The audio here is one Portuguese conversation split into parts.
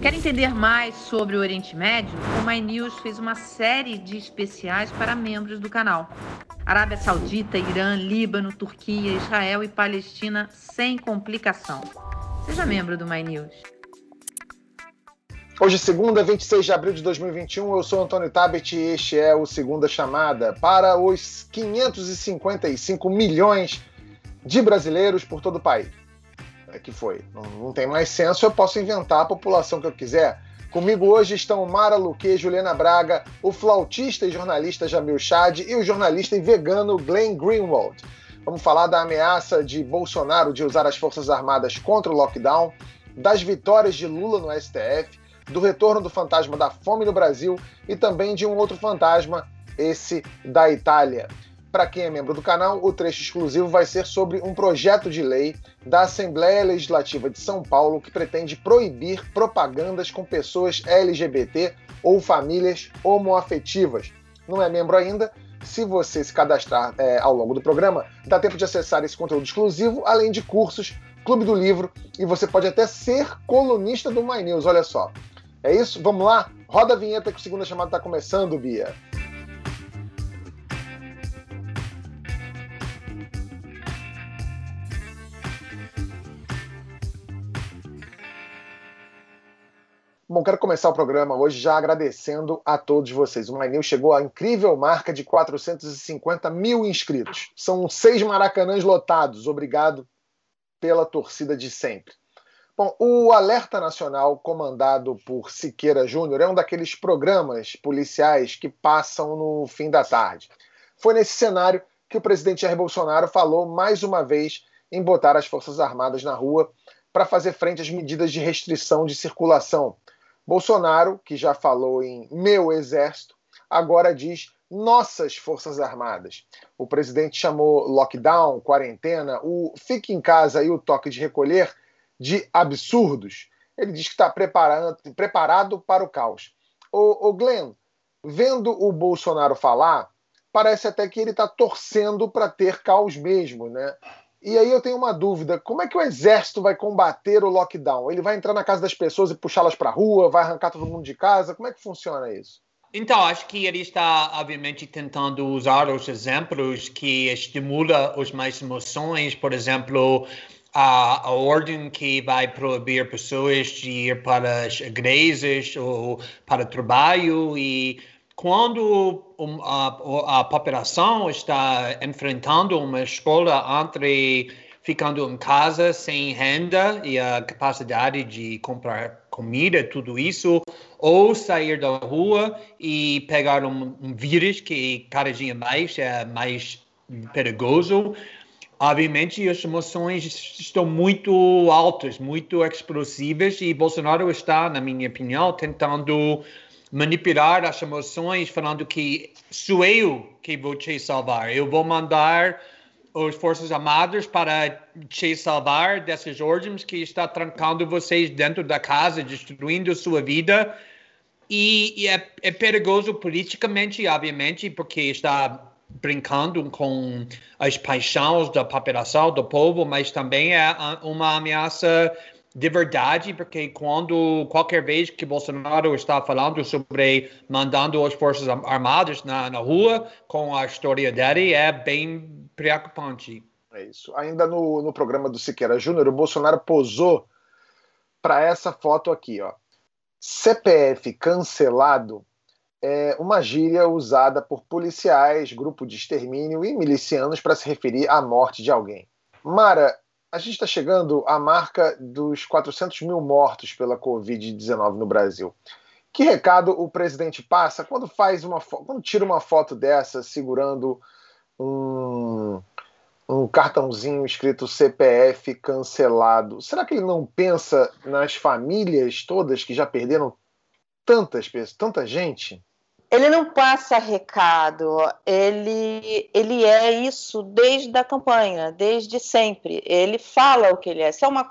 Quer entender mais sobre o Oriente Médio? O My News fez uma série de especiais para membros do canal. Arábia Saudita, Irã, Líbano, Turquia, Israel e Palestina sem complicação. Seja membro do My News. Hoje, segunda, 26 de abril de 2021, eu sou Antônio Tabet e este é o Segunda Chamada para os 555 milhões de brasileiros por todo o país. É que foi. Não, não, tem mais censo, eu posso inventar a população que eu quiser. Comigo hoje estão Mara Luque, Juliana Braga, o flautista e jornalista Jamil Chad e o jornalista e vegano Glenn Greenwald. Vamos falar da ameaça de Bolsonaro de usar as Forças Armadas contra o lockdown, das vitórias de Lula no STF, do retorno do fantasma da fome no Brasil e também de um outro fantasma, esse da Itália. Para quem é membro do canal, o trecho exclusivo vai ser sobre um projeto de lei da Assembleia Legislativa de São Paulo que pretende proibir propagandas com pessoas LGBT ou famílias homoafetivas. Não é membro ainda? Se você se cadastrar é, ao longo do programa, dá tempo de acessar esse conteúdo exclusivo, além de cursos, Clube do Livro e você pode até ser colunista do My News. Olha só. É isso? Vamos lá? Roda a vinheta que o segunda chamada está começando, Bia. Bom, quero começar o programa hoje já agradecendo a todos vocês. O MyNews chegou à incrível marca de 450 mil inscritos. São seis maracanãs lotados. Obrigado pela torcida de sempre. Bom, o Alerta Nacional, comandado por Siqueira Júnior, é um daqueles programas policiais que passam no fim da tarde. Foi nesse cenário que o presidente Jair Bolsonaro falou mais uma vez em botar as Forças Armadas na rua para fazer frente às medidas de restrição de circulação Bolsonaro, que já falou em meu exército, agora diz nossas Forças Armadas. O presidente chamou lockdown, quarentena, o fique em casa e o toque de recolher de absurdos. Ele diz que está preparado para o caos. O, o Glenn, vendo o Bolsonaro falar, parece até que ele está torcendo para ter caos mesmo, né? E aí eu tenho uma dúvida: como é que o exército vai combater o lockdown? Ele vai entrar na casa das pessoas e puxá-las para a rua, vai arrancar todo mundo de casa? Como é que funciona isso? Então, acho que ele está, obviamente, tentando usar os exemplos que estimulam as mais emoções, por exemplo, a, a ordem que vai proibir pessoas de ir para as igrejas ou para o trabalho e quando a, a população está enfrentando uma escola entre ficando em casa sem renda e a capacidade de comprar comida, tudo isso, ou sair da rua e pegar um, um vírus que cada dia mais é mais perigoso. Obviamente, as emoções estão muito altas, muito explosivas, e Bolsonaro está, na minha opinião, tentando manipular as emoções, falando que sou eu que vou te salvar. Eu vou mandar as Forças Armadas para te salvar dessas ordens que está trancando vocês dentro da casa, destruindo sua vida. E, e é, é perigoso politicamente, obviamente, porque está brincando com as paixões da população, do povo, mas também é uma ameaça de verdade, porque quando qualquer vez que Bolsonaro está falando sobre mandando as forças armadas na, na rua, com a história dele, é bem preocupante. É isso. Ainda no, no programa do Siqueira Júnior, o Bolsonaro posou para essa foto aqui, ó. CPF cancelado é uma gíria usada por policiais, grupo de extermínio e milicianos para se referir à morte de alguém. Mara, a gente está chegando à marca dos 400 mil mortos pela Covid-19 no Brasil. Que recado o presidente passa quando faz uma quando tira uma foto dessa segurando um, um cartãozinho escrito CPF cancelado? Será que ele não pensa nas famílias todas que já perderam tantas pessoas, tanta gente? Ele não passa recado, ele, ele é isso desde a campanha, desde sempre. Ele fala o que ele é. é uma,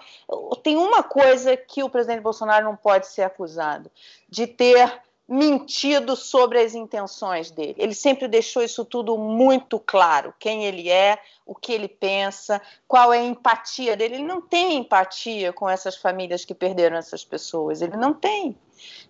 tem uma coisa que o presidente Bolsonaro não pode ser acusado: de ter mentido sobre as intenções dele. Ele sempre deixou isso tudo muito claro: quem ele é, o que ele pensa, qual é a empatia dele. Ele não tem empatia com essas famílias que perderam essas pessoas. Ele não tem.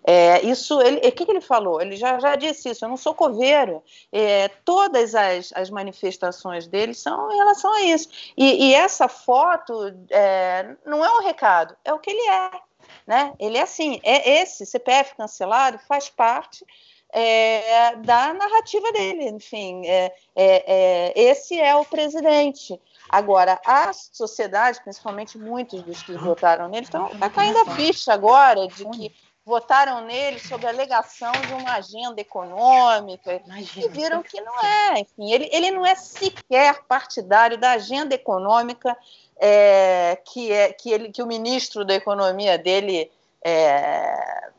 É, isso, ele, o que, que, ele falou? Ele já, já disse isso. Eu não sou coveiro. É, todas as, as, manifestações dele são em relação a isso. E, e essa foto é, não é um recado, é o que ele é. Né? Ele é assim. É esse CPF cancelado faz parte é, da narrativa dele. Enfim, é, é, é, esse é o presidente. Agora, a sociedade, principalmente muitos dos que votaram nele, estão tá caindo a ficha agora de que votaram nele sob a alegação de uma agenda econômica Imagina. e viram que não é. Enfim, ele, ele não é sequer partidário da agenda econômica é, que, é, que, ele, que o ministro da Economia dele é,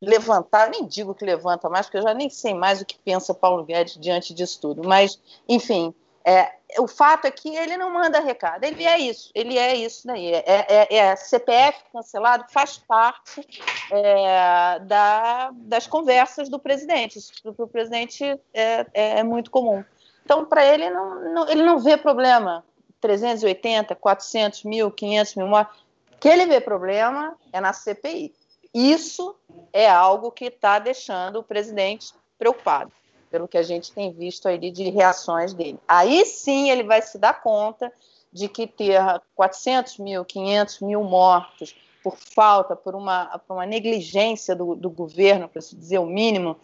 levantar, nem digo que levanta mais, porque eu já nem sei mais o que pensa Paulo Guedes diante disso tudo, mas, enfim, é, o fato é que ele não manda recado, ele é isso, ele é isso daí. É, é, é CPF cancelado faz parte é, da, das conversas do presidente. Isso para o presidente é, é, é, muito comum. Então, para ele, não, não, ele não vê problema. 380, 400 mil, 500 mil mortes. que ele vê problema é na CPI. Isso é algo que está deixando o presidente preocupado pelo que a gente tem visto ali de reações dele. Aí sim ele vai se dar conta de que ter 400 mil, 500 mil mortos por falta, por uma, por uma negligência do, do governo, para se dizer o mínimo,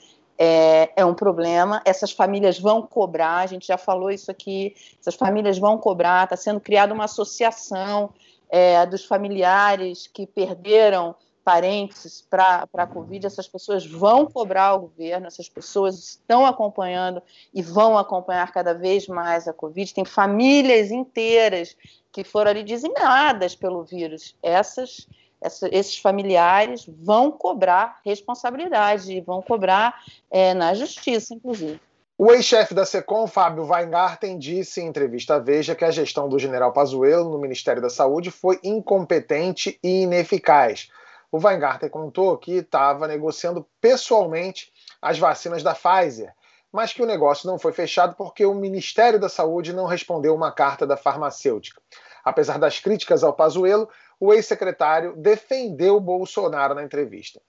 é, é, um problema. Essas famílias vão cobrar, a gente já falou isso aqui, essas famílias vão cobrar, está sendo criada uma associação é, dos familiares que perderam parentes para a Covid, essas pessoas vão cobrar o governo, essas pessoas estão acompanhando e vão acompanhar cada vez mais a Covid. Tem famílias inteiras que foram ali dizimadas pelo vírus. Essas, essa, esses familiares vão cobrar responsabilidade, vão cobrar é, na justiça, inclusive. O ex-chefe da SECOM, Fábio Weingarten, disse em entrevista à Veja que a gestão do general Pazuello no Ministério da Saúde foi incompetente e ineficaz o Weingarten contou que estava negociando pessoalmente as vacinas da Pfizer, mas que o negócio não foi fechado porque o Ministério da Saúde não respondeu uma carta da farmacêutica. Apesar das críticas ao Pazuello, o ex-secretário defendeu Bolsonaro na entrevista.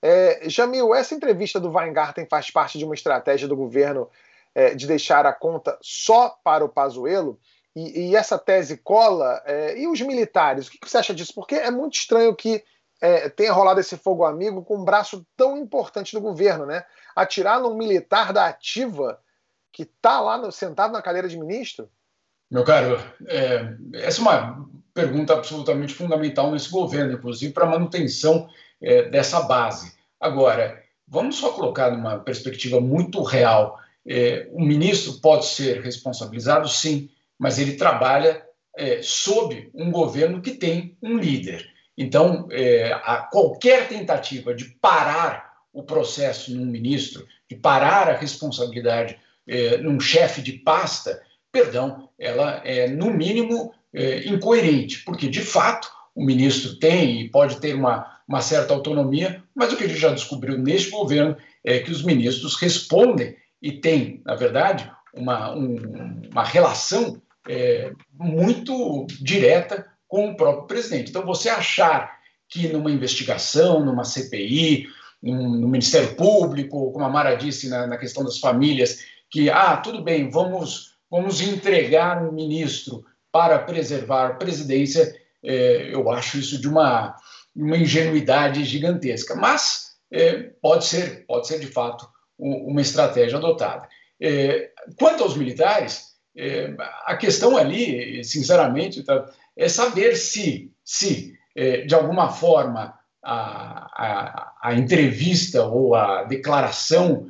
É, Jamil, essa entrevista do Weingarten faz parte de uma estratégia do governo é, de deixar a conta só para o Pazuello? E, e essa tese cola? É, e os militares? O que, você acha disso? Porque é muito estranho que é, tenha rolado esse fogo amigo com um braço tão importante do governo, né? Atirar num militar da ativa que está lá no, sentado na cadeira de ministro? Meu caro, é, essa é uma pergunta absolutamente fundamental nesse governo, inclusive para a manutenção é, dessa base. Agora, vamos só colocar numa perspectiva muito real. É, o ministro pode ser responsabilizado, sim, mas ele trabalha é, sob um governo que tem um líder. Então, é, qualquer tentativa de parar o processo num ministro, de parar a responsabilidade é, num chefe de pasta, perdão, ela é, no mínimo, é, incoerente, porque, de fato, o ministro tem e pode ter uma, uma certa autonomia, mas o que a gente já descobriu neste governo é que os ministros respondem e têm, na verdade, uma, um, uma relação é, muito direta com o próprio presidente. Então, você achar que numa investigação, numa CPI, no Ministério Público, como a Mara disse na, na questão das famílias, que, ah, tudo bem, vamos, vamos entregar um ministro para preservar a presidência, é, eu acho isso de uma, uma ingenuidade gigantesca. Mas é, pode ser, pode ser de fato uma estratégia adotada. É, quanto aos militares, a questão ali, sinceramente, tá, é saber se, se de alguma forma, a, a, a, entrevista ou a declaração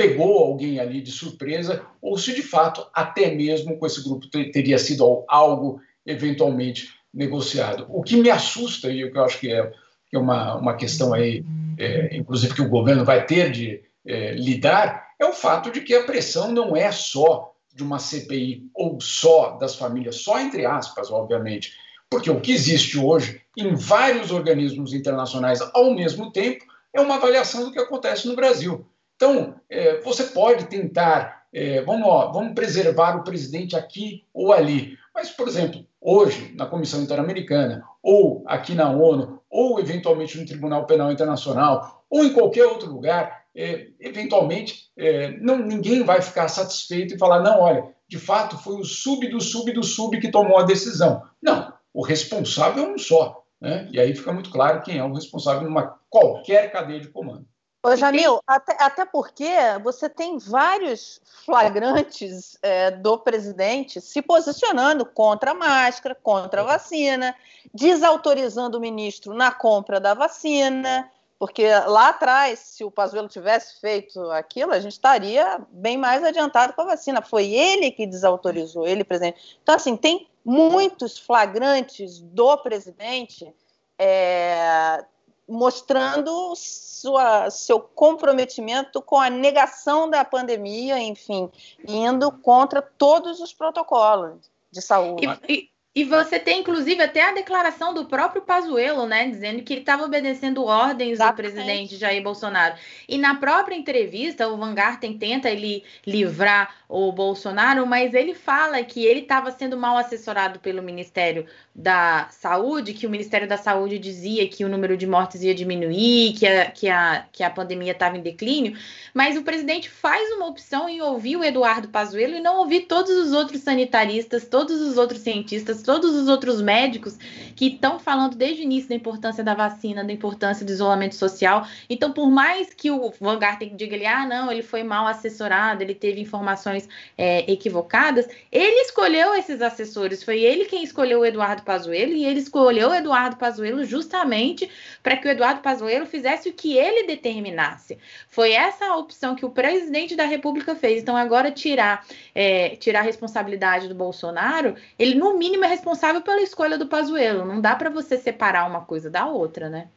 pegou alguém ali de surpresa ou se de fato até mesmo com esse grupo teria sido algo eventualmente negociado. O que me assusta e o que eu acho que é, que é uma, uma questão aí, é, inclusive que o governo vai ter de é, lidar, é o fato de que a pressão não é só de uma CPI ou só das famílias, só entre aspas, obviamente, porque o que existe hoje em vários organismos internacionais ao mesmo tempo é uma avaliação do que acontece no Brasil. Então, é, você pode tentar, é, vamos, vamos preservar o presidente aqui ou ali. Mas, por exemplo, hoje, na Comissão Interamericana, ou aqui na ONU, ou eventualmente no Tribunal Penal Internacional, ou em qualquer outro lugar, é, eventualmente é, não, ninguém vai ficar satisfeito e falar: não, olha, de fato foi o sub do sub do sub que tomou a decisão. Não, o responsável é um só. Né? E aí fica muito claro quem é o responsável numa qualquer cadeia de comando. Ô, Jamil, até, até porque você tem vários flagrantes é, do presidente se posicionando contra a máscara, contra a vacina, desautorizando o ministro na compra da vacina, porque lá atrás, se o Pazuello tivesse feito aquilo, a gente estaria bem mais adiantado com a vacina. Foi ele que desautorizou, ele, presidente. Então, assim, tem muitos flagrantes do presidente é, mostrando sua, seu comprometimento com a negação da pandemia, enfim, indo contra todos os protocolos de saúde. E, e você tem, inclusive, até a declaração do próprio Pazuello, né, dizendo que ele estava obedecendo ordens Exatamente. do presidente Jair Bolsonaro. E na própria entrevista, o Van Garten tenta ele livrar o Bolsonaro, mas ele fala que ele estava sendo mal assessorado pelo Ministério da Saúde, que o Ministério da Saúde dizia que o número de mortes ia diminuir, que a, que a, que a pandemia estava em declínio, mas o presidente faz uma opção em ouvir o Eduardo Pazuello e não ouvir todos os outros sanitaristas, todos os outros cientistas, todos os outros médicos que estão falando desde o início da importância da vacina, da importância do isolamento social. Então, por mais que o Van Garten diga ele, ah, não, ele foi mal assessorado, ele teve informações é, equivocadas, ele escolheu esses assessores, foi ele quem escolheu o Eduardo Pazuello e ele escolheu o Eduardo Pazuello justamente para que o Eduardo Pazuello fizesse o que ele determinasse. Foi essa a opção que o presidente da República fez. Então, agora tirar, é, tirar a responsabilidade do Bolsonaro, ele no mínimo é responsável pela escolha do Pazuello. Não dá para você separar uma coisa da outra, né?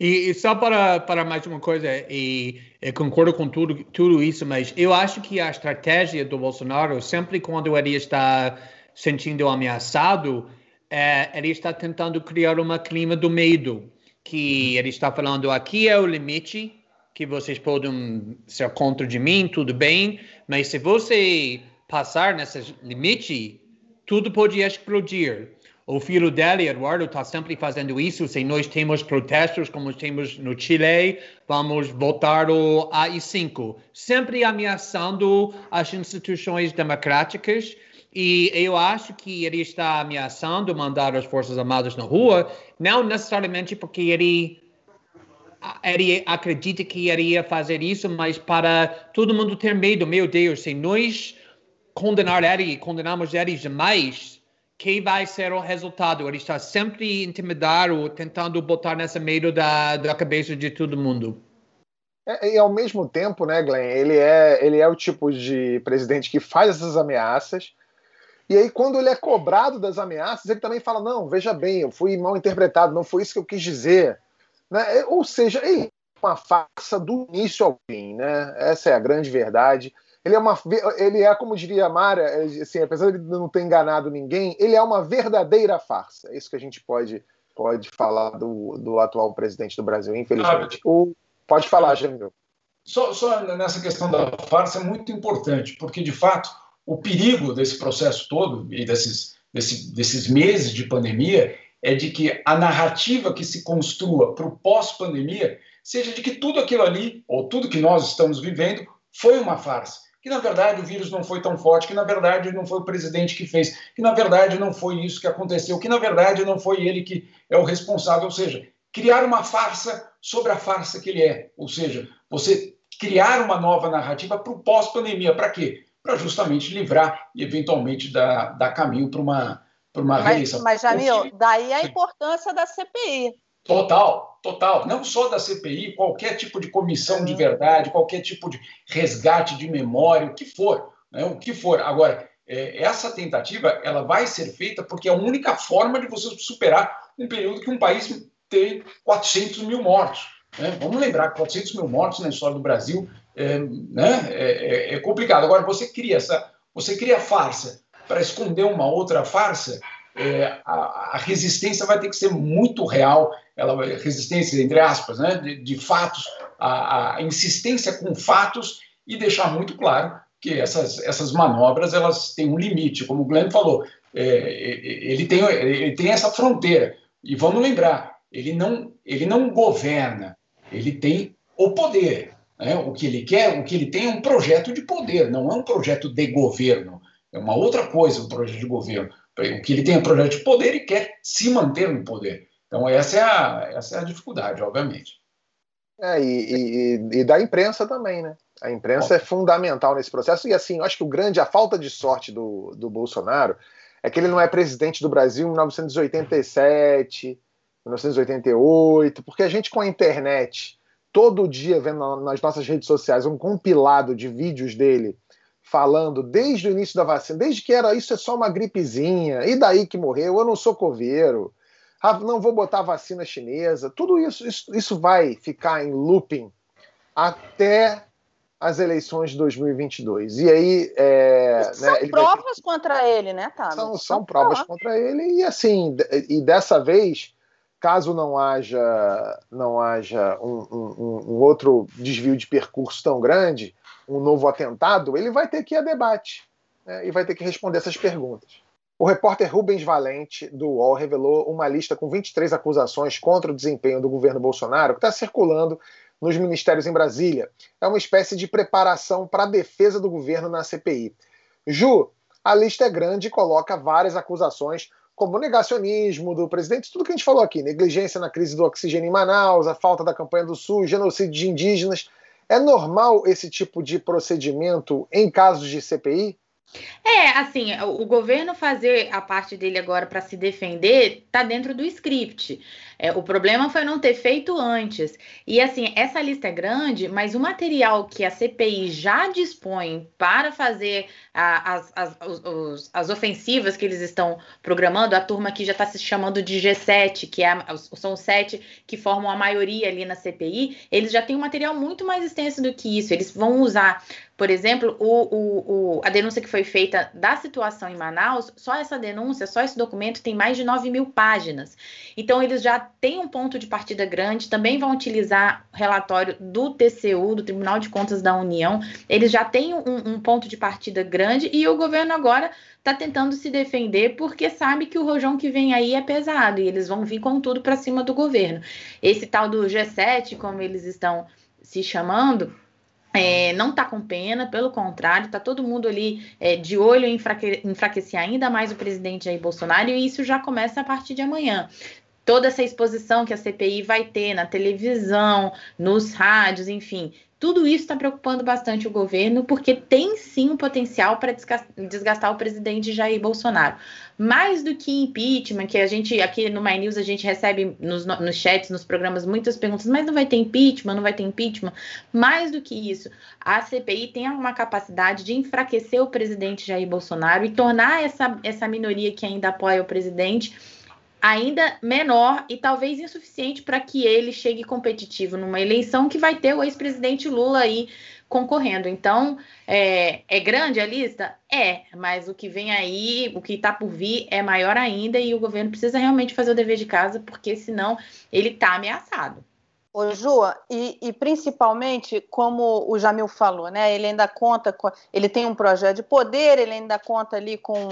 E, e, só para, para mais uma coisa, e, e, concordo com tudo, tudo isso, mas eu acho que a estratégia do Bolsonaro, sempre quando ele está sentindo ameaçado, é, ele está tentando criar uma clima do medo, que ele está falando aqui é o limite, que vocês podem ser contra de mim, tudo bem, mas se você passar nesse limite, tudo pode explodir. O filho dele, Eduardo, está sempre fazendo isso. Se nós temos protestos como temos no Chile, vamos votar o AI-5, sempre ameaçando as instituições democráticas. E eu acho que ele está ameaçando mandar as Forças Armadas na rua, não necessariamente porque ele ele acredita que iria fazer isso, mas para todo mundo ter medo, meu Deus, se nós condenar ele, condenamos ele demais, que vai ser o resultado? Ele está sempre intimidado, tentando botar nessa medo da, da cabeça de todo mundo. É, e ao mesmo tempo, né, Glenn, ele é, ele é o tipo de presidente que faz essas ameaças, e aí, quando ele é cobrado das ameaças, ele também fala: não, veja bem, eu fui mal interpretado, não foi isso que eu quis dizer. Né? É, ou seja, é uma farsa do início ao fim, né? Essa é a grande verdade. Ele é, uma, ele é como diria a Mara, é, assim, apesar de não ter enganado ninguém, ele é uma verdadeira farsa. É isso que a gente pode, pode falar do, do atual presidente do Brasil, infelizmente. Ah, o, pode falar, Jamil. Só, só nessa questão da farsa é muito importante, porque, de fato, o perigo desse processo todo e desses, desse, desses meses de pandemia é de que a narrativa que se construa para o pós-pandemia seja de que tudo aquilo ali, ou tudo que nós estamos vivendo, foi uma farsa. Que na verdade o vírus não foi tão forte, que na verdade não foi o presidente que fez, que na verdade não foi isso que aconteceu, que na verdade não foi ele que é o responsável. Ou seja, criar uma farsa sobre a farsa que ele é. Ou seja, você criar uma nova narrativa para o pós-pandemia. Para quê? Para justamente livrar e eventualmente dar, dar caminho para uma por uma mas, reeleição. Mas, Jamil, daí a importância da CPI. Total, total. Não só da CPI, qualquer tipo de comissão de verdade, qualquer tipo de resgate de memória, o que for. Né? O que for. Agora, é, essa tentativa ela vai ser feita porque é a única forma de você superar um período que um país tem 400 mil mortos. Né? Vamos lembrar que 400 mil mortos na história do Brasil é, né? é, é, é complicado. Agora, você cria essa, você cria farsa para esconder uma outra farsa, é, a, a, resistência vai ter que ser muito real, ela resistência entre aspas, né, de, de fatos, a, a, insistência com fatos e deixar muito claro que essas, essas manobras elas têm um limite, como o Glenn falou, é, ele, tem, ele tem essa fronteira. E vamos lembrar, ele não, ele não governa, ele tem o poder. Né? O que ele quer, o que ele tem é um projeto de poder, não é um projeto de governo. É uma outra coisa um projeto de governo. Que ele tem um projeto de poder e quer se manter no poder. Então, essa é a, essa é a dificuldade, obviamente. É, e, e, e da imprensa também, né? A imprensa Bom. é fundamental nesse processo. E assim, eu acho que o grande, a falta de sorte do, do Bolsonaro é que ele não é presidente do Brasil em 1987, 1988, porque a gente com a internet, todo dia vendo nas nossas redes sociais um compilado de vídeos dele falando desde o início da vacina, desde que era isso é só uma gripezinha, e daí que morreu, eu não sou coveiro, ah, não vou botar vacina chinesa, tudo isso, isso, isso vai ficar em looping até as eleições de 2022. E aí. É, são né, provas ter... contra ele, né, Tado? São, são, são provas contra ele, e assim, e dessa vez, caso não haja, não haja um, um, um, outro desvio de percurso tão grande, um novo atentado, ele vai ter que ir a debate né, e vai ter que responder essas perguntas. O repórter Rubens Valente, do UOL, revelou uma lista com 23 acusações contra o desempenho do governo Bolsonaro que está circulando nos ministérios em Brasília. É uma espécie de preparação para a defesa do governo na CPI. Ju, a lista é grande e coloca várias acusações, como negacionismo do presidente, tudo que a gente falou aqui, negligência na crise do oxigênio em Manaus, a falta da campanha do Sul, genocídio de indígenas. É normal esse tipo de procedimento em casos de CPI? É, assim, o governo fazer a parte dele agora para se defender está dentro do script. É, o problema foi não ter feito antes. E assim, essa lista é grande, mas o material que a CPI já dispõe para fazer a, as, as, os, as ofensivas que eles estão programando, a turma que já está se chamando de G7, que é a, são os sete que formam a maioria ali na CPI, eles já têm um material muito mais extenso do que isso. Eles vão usar por exemplo, o, o, o, a denúncia que foi feita da situação em Manaus, só essa denúncia, só esse documento tem mais de 9 mil páginas. Então, eles já têm um ponto de partida grande, também vão utilizar relatório do TCU, do Tribunal de Contas da União, eles já têm um, um ponto de partida grande e o governo agora está tentando se defender porque sabe que o rojão que vem aí é pesado e eles vão vir com tudo para cima do governo. Esse tal do G7, como eles estão se chamando, é, não está com pena, pelo contrário, está todo mundo ali é, de olho em enfraque enfraquecer ainda mais o presidente Jair Bolsonaro, e isso já começa a partir de amanhã. Toda essa exposição que a CPI vai ter na televisão, nos rádios, enfim, tudo isso está preocupando bastante o governo, porque tem sim um potencial para desgastar o presidente Jair Bolsonaro. Mais do que impeachment, que a gente aqui no My News a gente recebe nos, nos chats, nos programas, muitas perguntas, mas não vai ter impeachment, não vai ter impeachment. Mais do que isso, a CPI tem uma capacidade de enfraquecer o presidente Jair Bolsonaro e tornar essa, essa minoria que ainda apoia o presidente ainda menor e talvez insuficiente para que ele chegue competitivo numa eleição que vai ter o ex-presidente Lula aí concorrendo. Então, é, é, grande a lista? É, mas o que vem aí, o que está por vir é maior ainda e o governo precisa realmente fazer o dever de casa, porque senão ele está ameaçado. Ô, Ju, e, e, principalmente, como o Jamil falou, né? Ele ainda conta com. Ele tem um projeto de poder, ele ainda conta ali com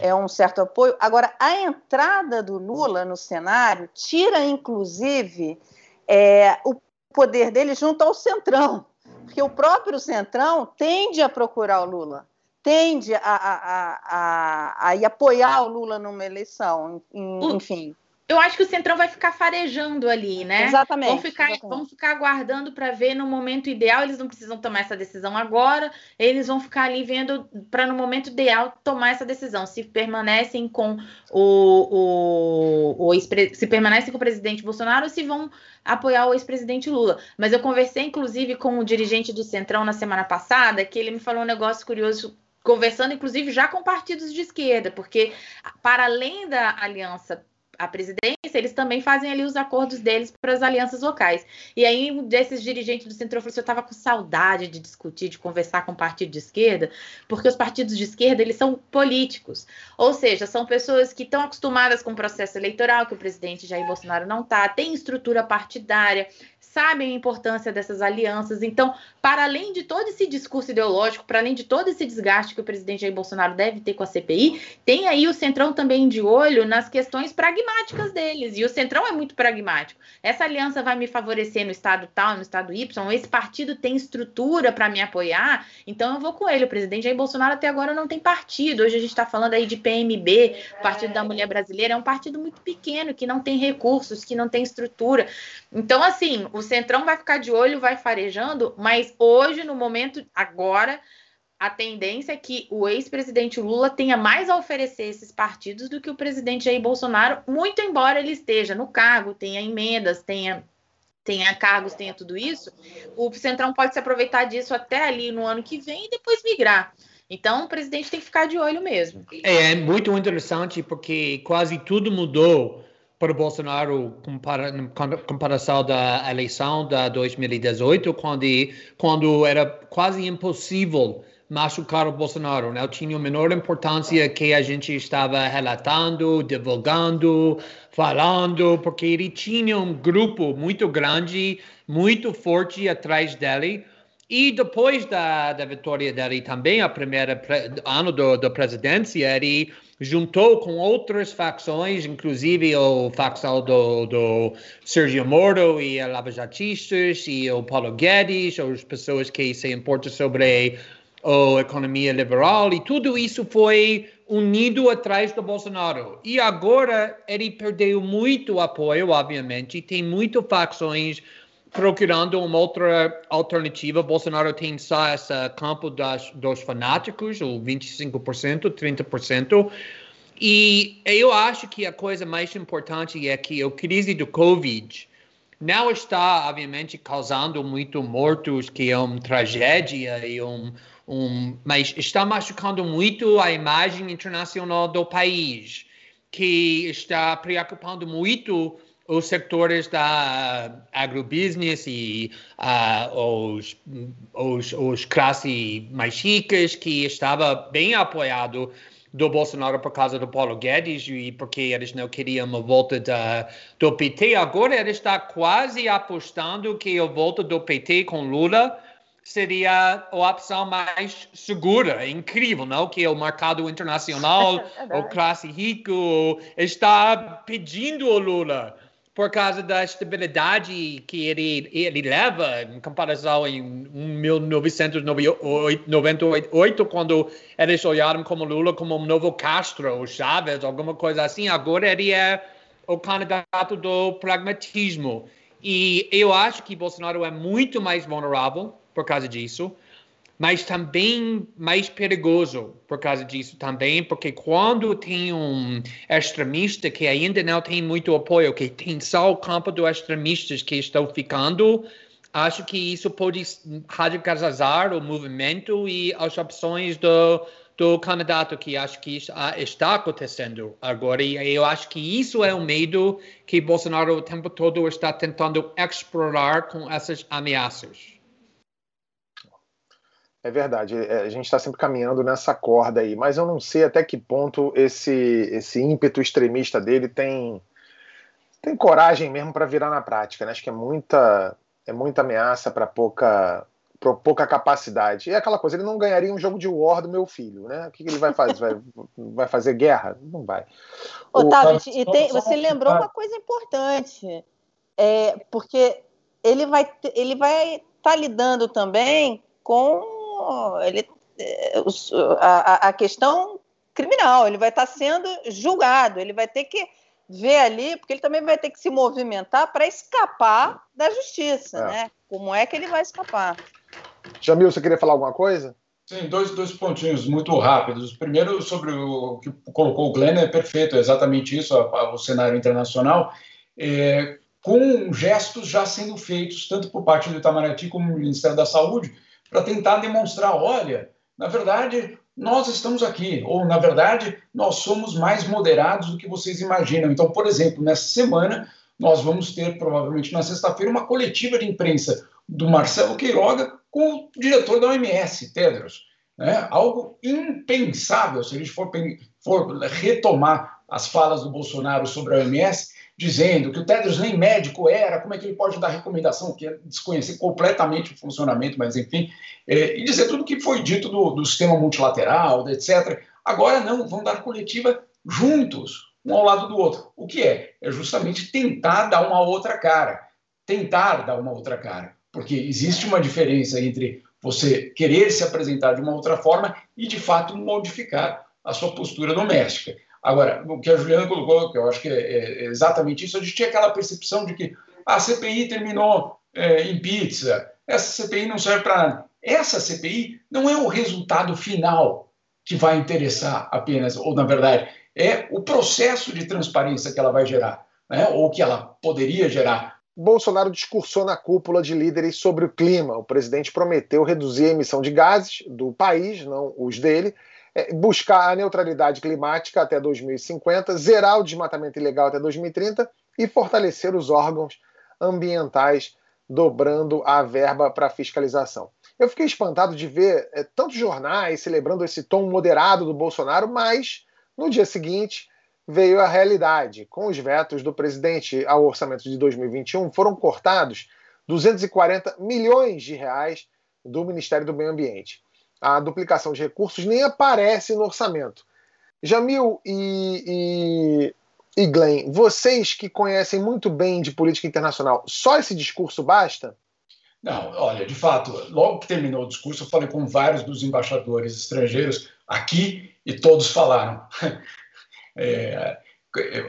é, um certo apoio. Agora, a entrada do Lula no cenário tira, inclusive, é, o poder dele junto ao Centrão, porque o próprio Centrão tende a procurar o Lula, tende a, a, a, a, a apoiar o Lula numa eleição, enfim eu acho que o Centrão vai ficar farejando ali, né? Exatamente. Vão ficar, exatamente. Vão ficar aguardando para ver no momento ideal. Eles não precisam tomar essa decisão agora. Eles vão ficar ali vendo para no momento ideal tomar essa decisão. Se permanecem com o, o, o se permanecem com o presidente Bolsonaro ou se vão apoiar o ex-presidente Lula. Mas eu conversei, inclusive, com o dirigente do Centrão na semana passada, que ele me falou um negócio curioso conversando inclusive já com partidos de esquerda, porque para além da aliança a presidência, eles também fazem ali os acordos deles para as alianças locais. E aí, um desses dirigentes do Centrão falou assim: eu estava com saudade de discutir, de conversar com o partido de esquerda, porque os partidos de esquerda eles são políticos. Ou seja, são pessoas que estão acostumadas com o processo eleitoral, que o presidente Jair Bolsonaro não está, tem estrutura partidária, sabem a importância dessas alianças. Então, para além de todo esse discurso ideológico, para além de todo esse desgaste que o presidente Jair Bolsonaro deve ter com a CPI, tem aí o Centrão também de olho nas questões pragmáticas deles. E o Centrão é muito pragmático. Essa aliança vai me favorecer no estado tal, no estado Y, esse partido tem estrutura para me apoiar, então eu vou com ele. O presidente Jair Bolsonaro até agora não tem partido. Hoje a gente está falando aí de PMB, Partido da Mulher Brasileira, é um partido muito pequeno, que não tem recursos, que não tem estrutura. Então, assim, o Centrão vai ficar de olho, vai farejando, mas hoje, no momento, agora, a tendência é que o ex-presidente Lula tenha mais a oferecer esses partidos do que o presidente Jair Bolsonaro, muito embora ele esteja no cargo, tenha emendas, tenha tenha cargos, tenha tudo isso, o Centrão pode se aproveitar disso até ali no ano que vem e depois migrar. Então, o presidente tem que ficar de olho mesmo. É, é muito interessante porque quase tudo mudou para Bolsonaro compara, comparação da eleição da 2018, quando, quando era quase impossível machucar o Bolsonaro. Não tinha a menor importância que a gente estava relatando, divulgando, falando, porque ele tinha um grupo muito grande, muito forte atrás dele. E depois da, da vitória dele também, a primeira ano da presidência, ele juntou com outras facções, inclusive o facção do, do Sergio Moro e a Lava Jatistas e o Paulo Guedes, as pessoas que se importam sobre a economia liberal, e tudo isso foi unido atrás do Bolsonaro. E agora ele perdeu muito apoio, obviamente, tem muitas facções procurando uma outra alternativa. Bolsonaro tem só esse campo das, dos fanáticos, o 25%, 30%. E eu acho que a coisa mais importante é que a crise do Covid não está, obviamente, causando muito mortos, que é uma tragédia, e um, um, mas está machucando muito a imagem internacional do país, que está preocupando muito os setores da agrobusiness e uh, os, os, os classes mais ricas que estava bem apoiado do Bolsonaro por causa do Paulo Guedes e porque eles não queriam uma volta da, do PT. Agora ele está quase apostando que a volta do PT com Lula seria a opção mais segura. É incrível, não? Que o mercado internacional, é o classe rico está pedindo o Lula por causa da estabilidade que ele, ele leva em comparação em 1998, quando eles olharam como Lula como um novo Castro ou Chávez, alguma coisa assim. Agora ele é o candidato do pragmatismo. E eu acho que Bolsonaro é muito mais vulnerável por causa disso mas também mais perigoso por causa disso também, porque quando tem um extremista que ainda não tem muito apoio, que tem só o campo dos extremistas que estão ficando, acho que isso pode radicalizar o movimento e as opções do, do candidato que acho que está acontecendo agora. E eu acho que isso é um medo que Bolsonaro o tempo todo está tentando explorar com essas ameaças. É verdade, é, a gente está sempre caminhando nessa corda aí, mas eu não sei até que ponto esse, esse ímpeto extremista dele tem, tem coragem mesmo para virar na prática. Né? Acho que é muita, é muita ameaça para pouca, pouca capacidade. E é aquela coisa, ele não ganharia um jogo de war do meu filho, né? O que, que ele vai fazer? vai, vai fazer guerra? Não vai. Otávio, o... e tem, você lembrou uma coisa importante, é, porque ele vai ele vai estar tá lidando também com ele, é, a, a questão criminal, ele vai estar sendo julgado, ele vai ter que ver ali, porque ele também vai ter que se movimentar para escapar da justiça, é. né? Como é que ele vai escapar? Jamil, você queria falar alguma coisa? Sim, dois, dois pontinhos muito rápidos. Primeiro, sobre o que colocou o Glenn, é perfeito, é exatamente isso, a, a, o cenário internacional, é, com gestos já sendo feitos, tanto por parte do Itamaraty como do Ministério da Saúde, para tentar demonstrar, olha, na verdade, nós estamos aqui, ou na verdade, nós somos mais moderados do que vocês imaginam. Então, por exemplo, nessa semana, nós vamos ter, provavelmente na sexta-feira, uma coletiva de imprensa do Marcelo Queiroga com o diretor da OMS, Tedros. Né? Algo impensável se a gente for, for retomar as falas do Bolsonaro sobre a OMS, dizendo que o Tedros nem médico era, como é que ele pode dar recomendação, que é desconhecer completamente o funcionamento, mas enfim, é, e dizer tudo o que foi dito do, do sistema multilateral, etc. Agora não, vão dar coletiva juntos, um ao lado do outro. O que é? É justamente tentar dar uma outra cara. Tentar dar uma outra cara. Porque existe uma diferença entre você querer se apresentar de uma outra forma e, de fato, modificar a sua postura doméstica. Agora, o que a Juliana colocou, que eu acho que é, é exatamente isso, a gente tinha aquela percepção de que a CPI terminou é, em pizza, essa CPI não serve para nada. Essa CPI não é o resultado final que vai interessar apenas, ou na verdade, é o processo de transparência que ela vai gerar, né? ou que ela poderia gerar. Bolsonaro discursou na cúpula de líderes sobre o clima. O presidente prometeu reduzir a emissão de gases do país, não os dele, é, buscar a neutralidade climática até 2050, zerar o desmatamento ilegal até 2030 e fortalecer os órgãos ambientais, dobrando a verba para fiscalização. Eu fiquei espantado de ver é, tantos jornais celebrando esse tom moderado do Bolsonaro, mas no dia seguinte veio a realidade. Com os vetos do presidente ao orçamento de 2021, foram cortados 240 milhões de reais do Ministério do Meio Ambiente a duplicação de recursos nem aparece no orçamento. Jamil e, e, e Glenn, vocês que conhecem muito bem de política internacional, só esse discurso basta? Não, olha, de fato, logo que terminou o discurso, eu falei com vários dos embaixadores estrangeiros aqui e todos falaram. É,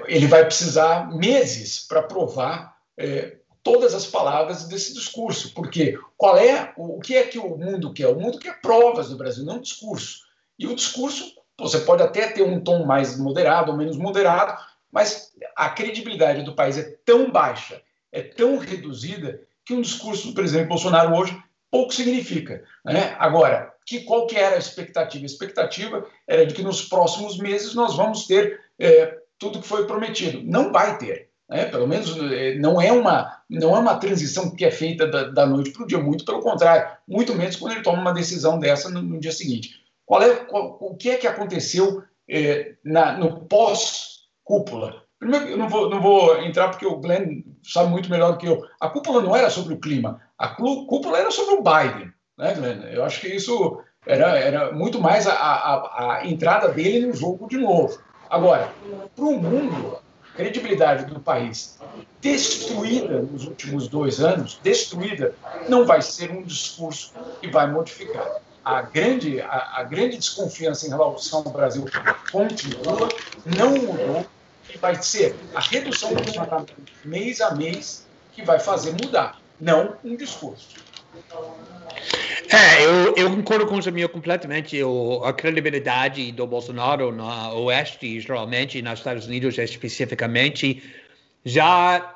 ele vai precisar meses para provar é, todas as palavras desse discurso, porque qual é o, que é que o mundo quer? O mundo quer provas do Brasil, não discurso. E o discurso, você pode até ter um tom mais moderado ou menos moderado, mas a credibilidade do país é tão baixa, é tão reduzida que um discurso do presidente Bolsonaro hoje pouco significa. Né? Agora, que, qual que era a expectativa? A expectativa era de que nos próximos meses nós vamos ter é, tudo que foi prometido. Não vai ter. Né? Pelo menos eh, não é uma não é uma transição que é feita da, da noite para o dia, muito pelo contrário, muito menos quando ele toma uma decisão dessa no, no dia seguinte. Qual é qual, o que é que aconteceu eh, na, no pós cúpula? Primeiro, eu não vou, não vou entrar porque o Glenn sabe muito melhor do que eu. A cúpula não era sobre o clima, a cúpula era sobre o Biden, né, Glenn? Eu acho que isso era, era muito mais a, a, a entrada dele no jogo de novo. Agora, para o mundo, credibilidade do país destruída nos últimos dois anos, destruída, não vai ser um discurso que vai modificar. A grande, a, a grande desconfiança em relação ao Brasil continua, não mudou, e vai ser a redução do mês a mês que vai fazer mudar, não um discurso. É, eu, eu concordo com o Jamil completamente. O, a credibilidade do Bolsonaro no Oeste, geralmente, nos Estados Unidos especificamente, já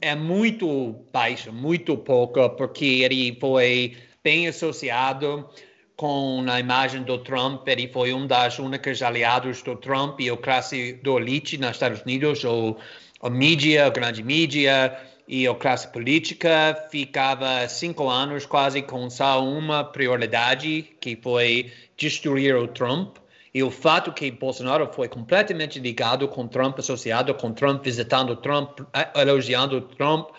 é muito baixa, muito pouca, porque ele foi bem associado com a imagem do Trump. Ele foi um das únicas aliados do Trump e a classe do elite nos Estados Unidos, ou a mídia, a grande mídia, e a classe política ficava cinco anos quase com só uma prioridade, que foi destruir o Trump. E o fato que Bolsonaro foi completamente ligado com Trump, associado com Trump, visitando Trump, eh, elogiando Trump,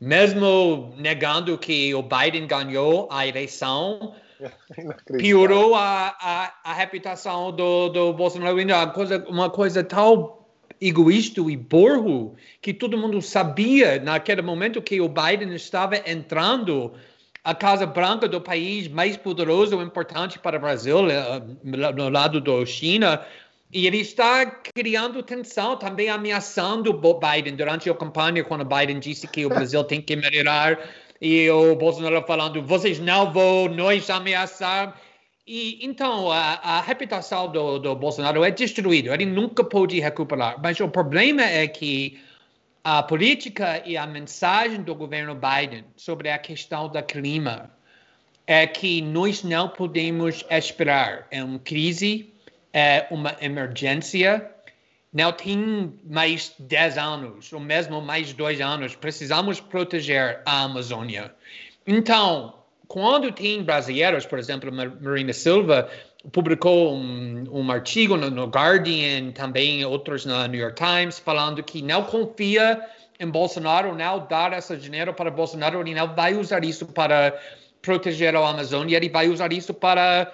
mesmo negando que o Biden ganhou a eleição, piorou a, a, a reputação do, do Bolsonaro. Uma coisa, uma coisa tão egoísta e burro que todo mundo sabia naquele momento que o Biden estava entrando a Casa Branca do país mais poderoso e importante para o Brasil, eh, no lado da China, e ele está criando tensão, também ameaçando o Biden durante a campanha, quando o Biden disse que o Brasil tem que melhorar, e o Bolsonaro falando, vocês não vão nós ameaçar. E, então, a, a reputação do, do Bolsonaro é destruída, ele nunca pôde recuperar. Mas o problema é que a política e a mensagem do governo Biden sobre a questão do clima é que nós não podemos esperar. É uma crise, é uma emergência. Não tem mais 10 anos, ou mesmo mais dois anos. Precisamos proteger a Amazônia. Então, quando tem brasileiros, por exemplo, Marina Silva, publicou um, um artigo no, no, Guardian, também outros no New York Times, falando que não confia em Bolsonaro, não dar esse dinheiro para Bolsonaro, ele não vai usar isso para proteger a Amazônia, ele vai usar isso para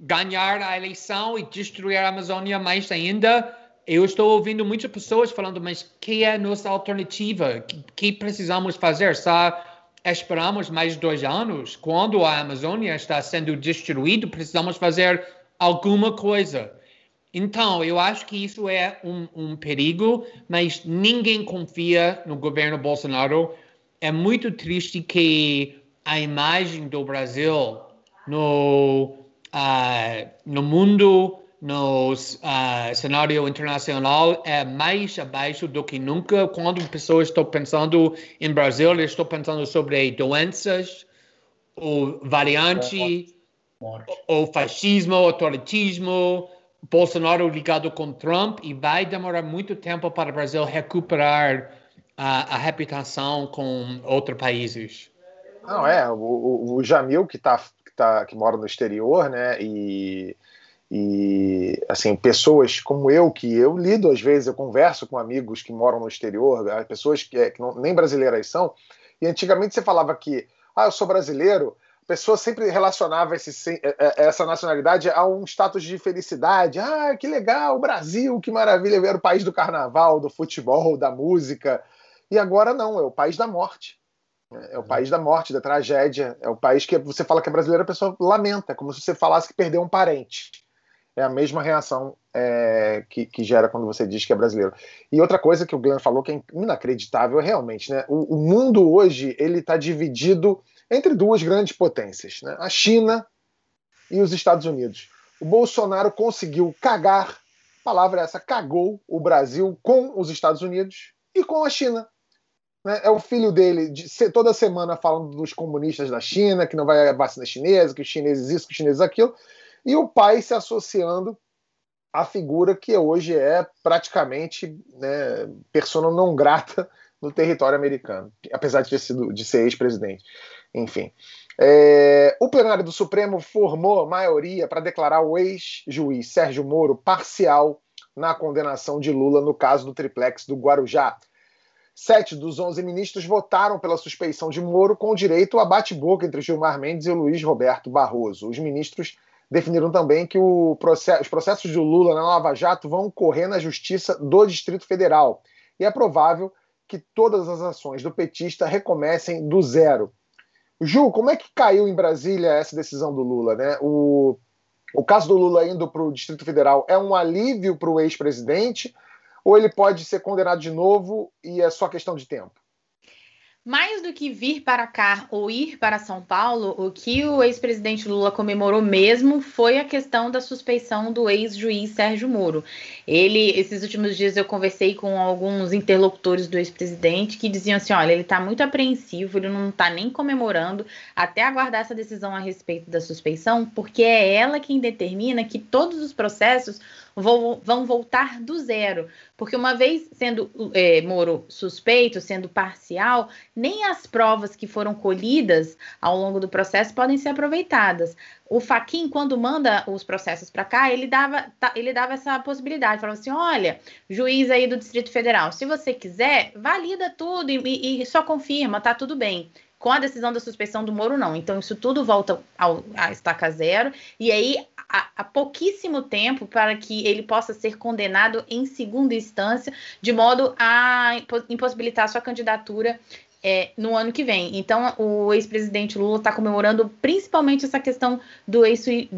ganhar a eleição e destruir a Amazônia mais ainda. Eu estou ouvindo muitas pessoas falando, mas que é a nossa alternativa? O que, que precisamos fazer? Só esperamos mais dois anos, quando a Amazônia está sendo destruída, precisamos fazer alguma coisa. Então, eu acho que isso é um, um perigo, mas ninguém confia no governo Bolsonaro. É muito triste que a imagem do Brasil no, uh, no mundo no uh, cenário internacional é mais abaixo do que nunca. Quando pessoas estão pensando em Brasil, eles estão pensando sobre doenças, o variante, o fascismo, autoritismo, Bolsonaro ligado com Trump, e vai demorar muito tempo para o Brasil recuperar a, a reputação com outros países. Não, é, o, o Jamil, que, tá, que, tá, que mora no exterior, né, e e, assim, pessoas como eu, que eu lido às vezes, eu converso com amigos que moram no exterior, pessoas que, é, que não, nem brasileiras são, e antigamente você falava que, ah, eu sou brasileiro, a pessoa sempre relacionava esse, é, essa nacionalidade a um status de felicidade. Ah, que legal, o Brasil, que maravilha, ver o país do carnaval, do futebol, da música. E agora não, é o país da morte. É o país da morte, da tragédia. É o país que você fala que é brasileiro, a pessoa lamenta, como se você falasse que perdeu um parente é a mesma reação é, que, que, gera quando você diz que é brasileiro. E outra coisa que o Glenn falou que é inacreditável realmente, né? O, o mundo hoje ele está dividido entre duas grandes potências, né? A China e os Estados Unidos. O Bolsonaro conseguiu cagar, palavra é essa, cagou o Brasil com os Estados Unidos e com a China. Né? É o filho dele de, toda semana falando dos comunistas da China, que não vai a vacina chinesa, que os chineses isso, que os chineses aquilo e o pai se associando à figura que hoje é praticamente né, persona não grata no território americano, apesar de, ter sido, de ser ex-presidente. Enfim. É, o plenário do Supremo formou maioria para declarar o ex-juiz Sérgio Moro parcial na condenação de Lula no caso do triplex do Guarujá. Sete dos onze ministros votaram pela suspeição de Moro com direito a bate-boca entre Gilmar Mendes e Luiz Roberto Barroso. Os ministros definiram também que processo, os processos de Lula na Lava Jato vão correr na Justiça do Distrito Federal. E é provável que todas as ações do petista recomecem do zero. Ju, como é que caiu em Brasília essa decisão do Lula? Né? O, o caso do Lula indo para o Distrito Federal é um alívio para o ex-presidente ou ele pode ser condenado de novo e é só questão de tempo? Mais do que vir para cá ou ir para São Paulo, o que o ex-presidente Lula comemorou mesmo foi a questão da suspeição do ex-juiz Sérgio Moro. Ele, esses últimos dias, eu conversei com alguns interlocutores do ex-presidente que diziam assim: olha, ele está muito apreensivo, ele não está nem comemorando até aguardar essa decisão a respeito da suspeição, porque é ela quem determina que todos os processos vão, vão voltar do zero. Porque uma vez sendo é, Moro suspeito, sendo parcial, nem as provas que foram colhidas ao longo do processo podem ser aproveitadas. O Faquin, quando manda os processos para cá, ele dava, ele dava essa possibilidade, falava assim: olha, juiz aí do Distrito Federal, se você quiser, valida tudo e, e só confirma, tá tudo bem com a decisão da suspeição do Moro, não. Então, isso tudo volta ao, a estaca zero. E aí, há, há pouquíssimo tempo para que ele possa ser condenado em segunda instância, de modo a impossibilitar sua candidatura é, no ano que vem. Então, o ex-presidente Lula está comemorando principalmente essa questão do ex-juiz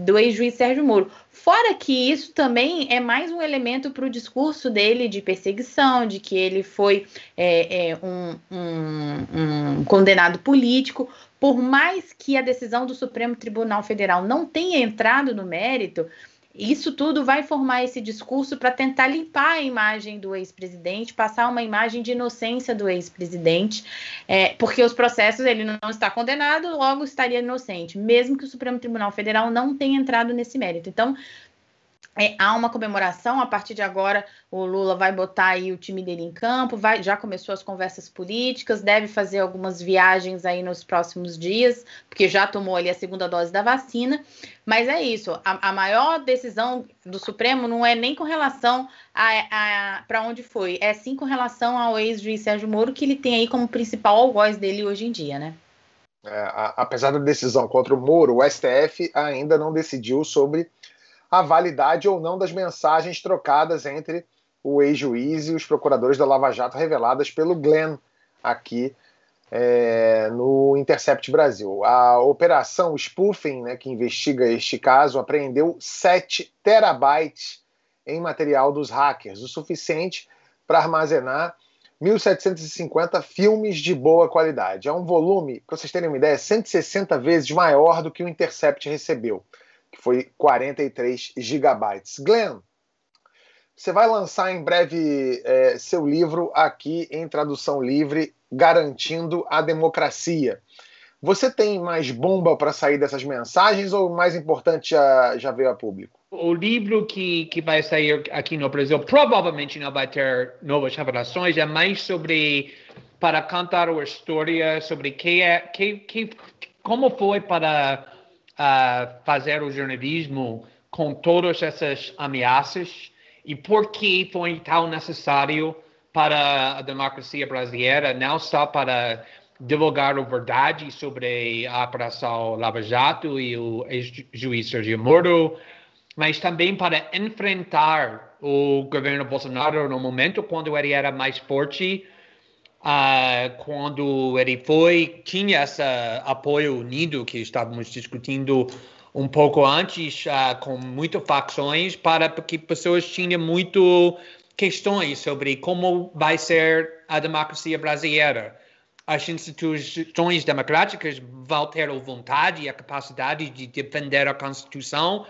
ex Sérgio Moro. Fora que isso também é mais um elemento para o discurso dele de perseguição, de que ele foi é, é, um, um, um condenado político. Por mais que a decisão do Supremo Tribunal Federal não tenha entrado no mérito, Isso tudo vai formar esse discurso para tentar limpar a imagem do ex-presidente, passar uma imagem de inocência do ex-presidente, é, porque os processos ele não está condenado, logo estaria inocente, mesmo que o Supremo Tribunal Federal não tenha entrado nesse mérito. Então, é, há uma comemoração, a partir de agora o Lula vai botar aí o time dele em campo, vai, já começou as conversas políticas, deve fazer algumas viagens aí nos próximos dias, porque já tomou ali a segunda dose da vacina, mas é isso, a, a maior decisão do Supremo não é nem com relação a, a para onde foi, é sim com relação ao ex-juiz Sérgio Moro, que ele tem aí como principal algoz dele hoje em dia, né? É, a, apesar da decisão contra o Moro, o STF ainda não decidiu sobre a validade ou não das mensagens trocadas entre o ex-juiz e os procuradores da Lava Jato reveladas pelo Glenn aqui é, no Intercept Brasil. A operação Spoofing, né, que investiga este caso, apreendeu 7 terabytes em material dos hackers, o suficiente para armazenar 1.750 filmes de boa qualidade. É um volume, para vocês terem uma ideia, 160 vezes maior do que o Intercept recebeu que foi 43 gigabytes. Glenn, você vai lançar em breve é, seu livro aqui em tradução livre, Garantindo a Democracia. Você tem mais bomba para sair dessas mensagens ou o mais importante já, já veio a público? O livro que, que vai sair aqui no Brasil provavelmente não vai ter novas revelações, é mais sobre para contar a história sobre que é, que, que, como foi para uh, fazer o jornalismo com todas essas ameaças? E por que foi tão necessário para a democracia brasileira, não só para divulgar a verdade sobre a Operação Lava Jato e o ex-juiz Sergio Moro, mas também para enfrentar o governo Bolsonaro no momento quando ele era mais forte Uh, quando ele foi, tinha esse apoio unido que estávamos discutindo um pouco antes, uh, com muitas facções, para que pessoas tinham muito questões sobre como vai ser a democracia brasileira. As instituições democráticas vão ter a vontade e a capacidade de defender a Constituição.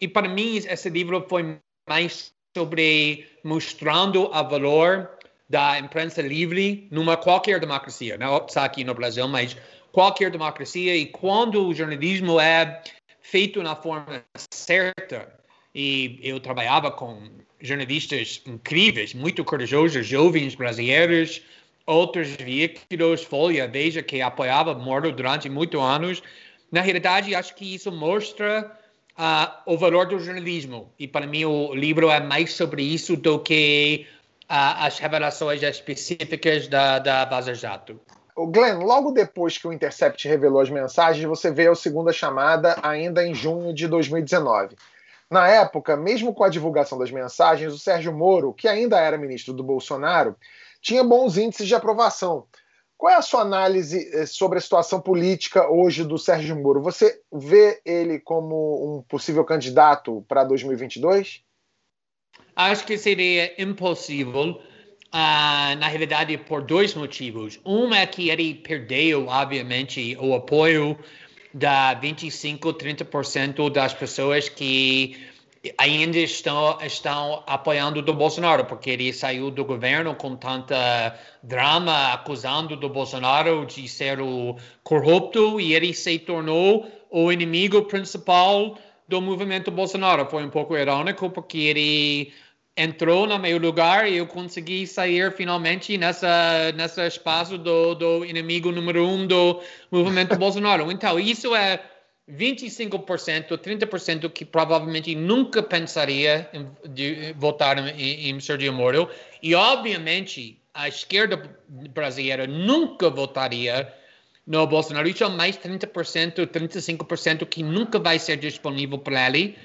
E para mim, esse livro foi mais sobre mostrando o valor da imprensa livre numa qualquer democracia, não só aqui no Brasil, mas qualquer democracia, e quando o jornalismo é feito na forma certa, e eu trabalhava com jornalistas incríveis, muito corajosos, jovens brasileiros, outros veículos, Folha, Veja, que apoiava Moro durante muitos anos. Na realidade, acho que isso mostra uh, o valor do jornalismo. E para mim, o livro é mais sobre isso do que as revelações específicas da, da Vaza Jato. O Glenn, logo depois que o Intercept revelou as mensagens, você veio a segunda chamada ainda em junho de 2019. Na época, mesmo com a divulgação das mensagens, o Sérgio Moro, que ainda era ministro do Bolsonaro, tinha bons índices de aprovação. Qual é a sua análise eh, sobre a situação política hoje do Sérgio Moro? Você vê ele como um possível candidato para 2022? Acho que seria impossível, uh, na realidade, por dois motivos. Um é que ele perdeu, obviamente, o apoio da 25, 30% das pessoas que ainda estão, estão apoiando do Bolsonaro, porque ele saiu do governo com tanta drama, acusando do Bolsonaro de ser o corrupto, e ele se tornou o inimigo principal do movimento Bolsonaro. Foi um pouco irônico, porque ele entrou no meu lugar e eu consegui sair finalmente nessa nessa espaço do, do inimigo número um do movimento Bolsonaro. Então, isso é 25%, 30% que provavelmente nunca pensaria em votar em, em Sergio Moro. E, obviamente, a esquerda brasileira nunca votaria no Bolsonaro. Isso é mais 30%, 35% que nunca vai ser disponível para ele.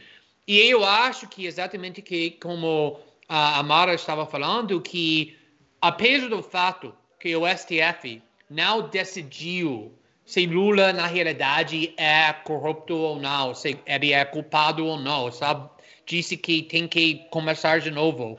E eu acho que exatamente que como a Amara estava falando, que apesar do fato que o STF não decidiu se Lula na realidade é corrupto ou não, se ele é culpado ou não, sabe? Disse que tem que começar de novo.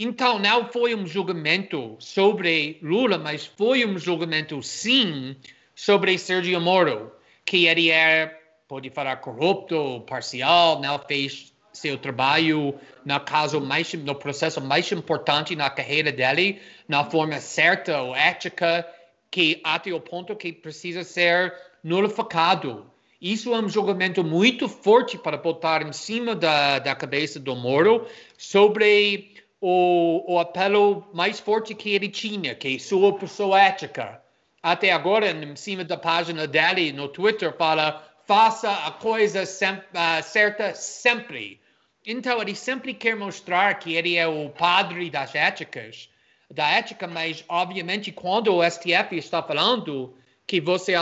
Então, não foi um julgamento sobre Lula, mas foi um julgamento, sim, sobre Sergio Moro, que ele é pode falar corrupto, parcial, não fez seu trabalho no caso mais no processo mais importante na carreira dele, na forma certa ou ética, que até o ponto que precisa ser nulificado. Isso é um julgamento muito forte para botar em cima da, da cabeça do Moro sobre o, o apelo mais forte que ele tinha, que sua pessoa ética. Até agora, em cima da página dele no Twitter, fala faça a coisa sem, uh, certa sempre. Então, ele sempre quer mostrar que ele é o padre das éticas, da ética, mas, obviamente, quando o STF está falando que você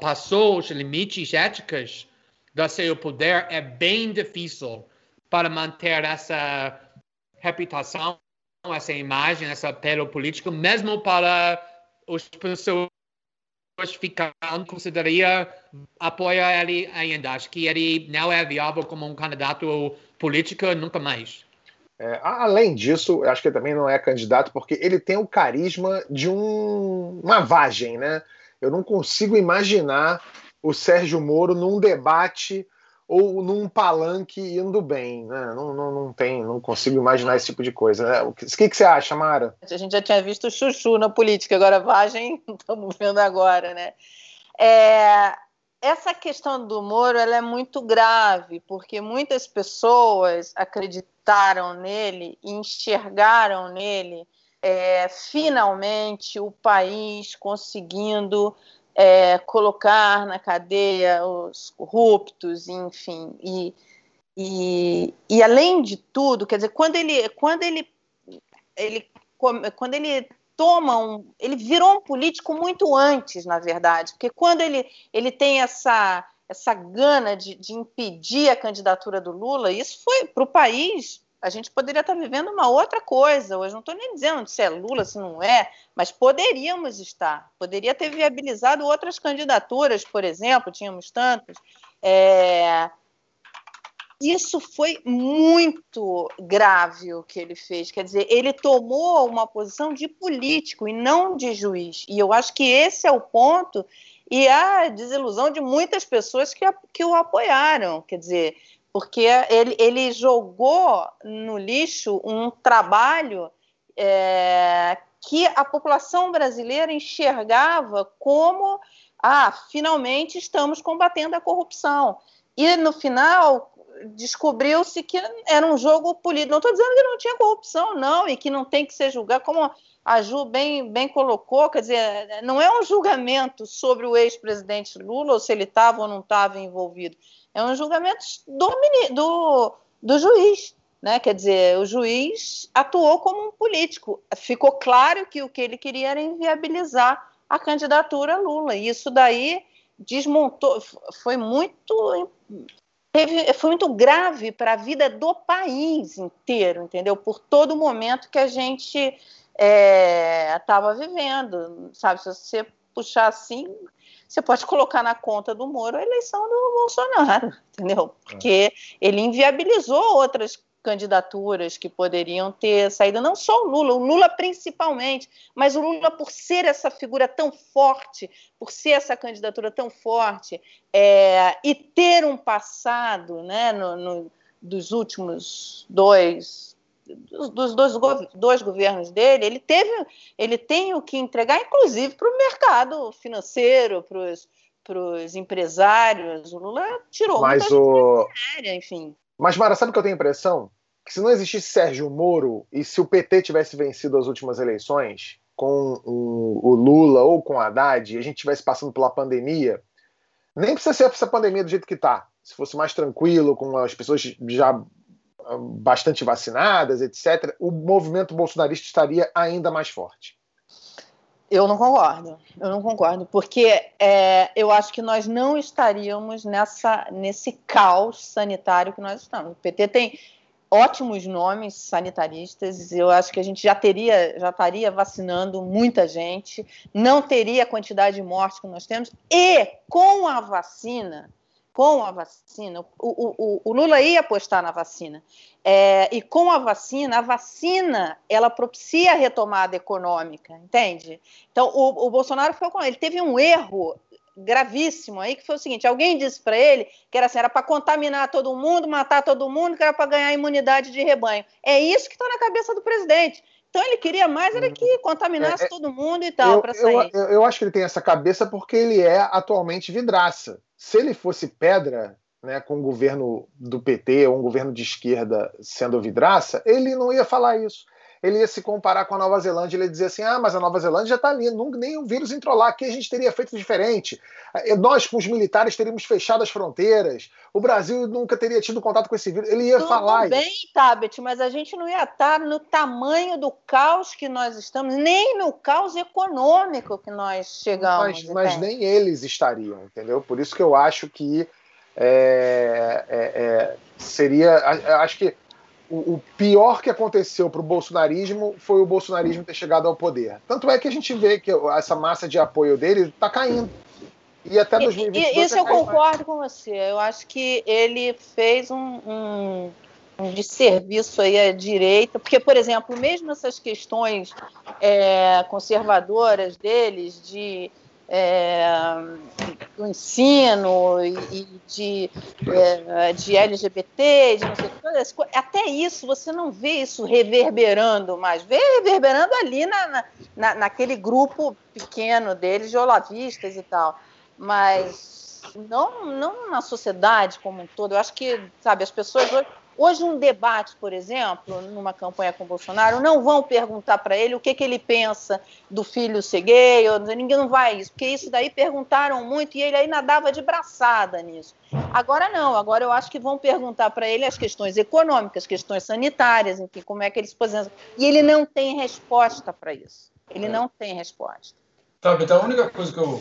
passou os limites éticos do seu poder, é bem difícil para manter essa reputação, essa imagem, esse apelo político, mesmo para as pessoas ficarem consideraria apoiar ele ainda. Acho que ele não é viável como um candidato político nunca mais. É, além disso, acho que ele também não é candidato porque ele tem o carisma de um, uma vagem, né? Eu não consigo imaginar o Sérgio Moro num debate ou num palanque indo bem, né? Não, não, não tem, não consigo imaginar esse tipo de coisa. Né? O que, que, você acha, Mara? A gente já tinha visto chuchu na política, agora vagem estamos vendo agora, né? É, essa questão do Moro ela é muito grave, porque muitas pessoas acreditaram nele e enxergaram nele é, finalmente o país conseguindo é, colocar na cadeia os corruptos, enfim. E, e, e além de tudo, quer dizer, quando ele, quando ele, ele, quando ele toma um. Ele virou um político muito antes, na verdade, porque quando ele, ele tem essa, essa gana de, de impedir a candidatura do Lula, isso foi para o país. A gente poderia estar vivendo uma outra coisa. Hoje não estou nem dizendo se é Lula, se não é, mas poderíamos estar. Poderia ter viabilizado outras candidaturas, por exemplo, tínhamos tantas. É, isso foi muito grave o que ele fez. Quer dizer, ele tomou uma posição de político e não de juiz. E eu acho que esse é o ponto e a desilusão de muitas pessoas que, que o apoiaram. Quer dizer, porque ele, ele jogou no lixo um trabalho é, que a população brasileira enxergava como ah, finalmente estamos combatendo a corrupção. E no final, descobriu-se que era um jogo político. Não estou dizendo que não tinha corrupção, não, e que não tem que ser julgado, como a Ju bem, bem colocou, quer dizer, não é um julgamento sobre o ex-presidente Lula, ou se ele estava ou não estava envolvido. É um julgamento do, do, do juiz. Né? Quer dizer, o juiz atuou como um político. Ficou claro que o que ele queria era inviabilizar a candidatura Lula. E isso daí desmontou, foi muito teve, foi muito grave para a vida do país inteiro, entendeu? Por todo o momento que a gente estava é, vivendo, sabe? Se você puxar assim, você pode colocar na conta do Moro a eleição do Bolsonaro, entendeu? Porque ele inviabilizou outras candidaturas que poderiam ter saído, não só o Lula, o Lula principalmente, mas o Lula, por ser essa figura tão forte, por ser essa candidatura tão forte, é, e ter um passado né, no, no, dos últimos dois. Dos dois, dois governos dele, ele teve, ele tem o que entregar, inclusive para o mercado financeiro, para os empresários. O Lula tirou Mas o... Área, enfim. Mas, Mara, sabe o que eu tenho a impressão? Que se não existisse Sérgio Moro e se o PT tivesse vencido as últimas eleições com o, Lula ou com o Haddad e a gente estivesse passando pela pandemia, nem precisa ser essa pandemia do jeito que está. Se fosse mais tranquilo, com as pessoas já bastante vacinadas, etc., o movimento bolsonarista estaria ainda mais forte. Eu não concordo, eu não concordo, porque é, eu acho que nós não estaríamos nessa, nesse caos sanitário que nós estamos. O PT tem ótimos nomes sanitaristas, eu acho que a gente já teria, já estaria vacinando muita gente, não teria a quantidade de mortes que nós temos, e com a vacina, com a vacina, o, o, o Lula ia apostar na vacina. É, e com a vacina, a vacina ela propicia a retomada econômica, entende? Então o, o Bolsonaro foi ele teve um erro gravíssimo aí, que foi o seguinte: alguém disse para ele que era assim, era para contaminar todo mundo, matar todo mundo, que era para ganhar imunidade de rebanho. É isso que está na cabeça do presidente. Então ele queria mais era que contaminasse é, é todo mundo e tal para sair. Eu, eu, acho que ele tem essa cabeça porque ele é atualmente vidraça. Se ele fosse pedra, né, com o governo do PT ou um governo de esquerda sendo vidraça, ele não ia falar isso ele ia se comparar com a Nova Zelândia, ele ia dizer assim: ah, mas a Nova Zelândia já está ali, nunca, nem o vírus entrou lá, aqui a gente teria feito diferente. Eh, nós, com os militares, teríamos fechado as fronteiras, o Brasil nunca teria tido contato com esse vírus. Ele ia Tudo falar bem, isso. Tabet, mas a gente não ia estar no tamanho do caos que nós estamos, nem no caos econômico que nós chegamos. Mas, mas nem eles estariam, entendeu? Por isso que eu acho que é, é, é, seria. Acho que o, pior que aconteceu para o bolsonarismo foi o bolsonarismo ter chegado ao poder. Tanto é que a gente vê que essa massa de apoio dele está caindo. E até 2022. Isso eu concordo com você. Eu acho que ele fez um, um, um desserviço aí à direita, porque, por exemplo, mesmo essas questões é, conservadoras deles de é, do ensino e, de, é, de LGBT, de não sei todas até isso você não vê isso reverberando mais, vê reverberando ali na, na, naquele grupo pequeno deles, de olavistas e tal, mas não, não na sociedade como um todo. Eu acho que, sabe, as pessoas hoje Hoje, um debate, por exemplo, numa campanha com o Bolsonaro, não vão perguntar para ele o que, que ele pensa do filho ser gay, ou, ninguém não vai isso, porque isso daí perguntaram muito e ele aí nadava de braçada nisso. Agora não, agora eu acho que vão perguntar para ele as questões econômicas, questões sanitárias, enfim, como é que ele se posiciona. E ele não tem resposta para isso. Ele não tem resposta. Tá, então a única coisa que eu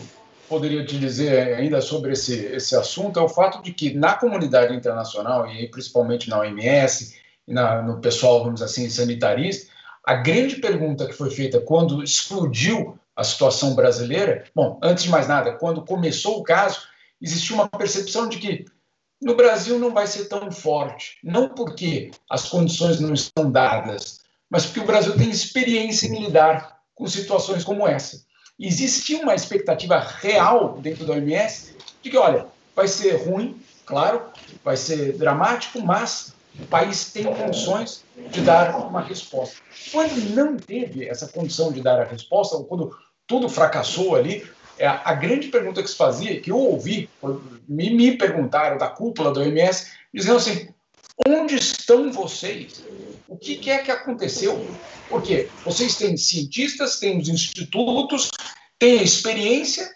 poderia te dizer ainda sobre esse, esse assunto é o fato de que na comunidade internacional, e principalmente na OMS, na, no pessoal, vamos dizer assim, sanitarista, a grande pergunta que foi feita quando explodiu a situação brasileira, bom, antes de mais nada, quando começou o caso, existia uma percepção de que no Brasil não vai ser tão forte, não porque as condições não estão dadas, mas porque o Brasil tem experiência em lidar com situações como essa existia uma expectativa real dentro da OMS de que, olha, vai ser ruim, claro, vai ser dramático, mas o país tem condições de dar uma resposta. Quando não teve essa condição de dar a resposta, ou quando tudo fracassou ali, é a grande pergunta que se fazia, que eu ouvi, me, me perguntaram da cúpula da OMS, dizendo assim: onde estão vocês? O que, que é que aconteceu? Porque vocês têm cientistas, têm os institutos, têm a experiência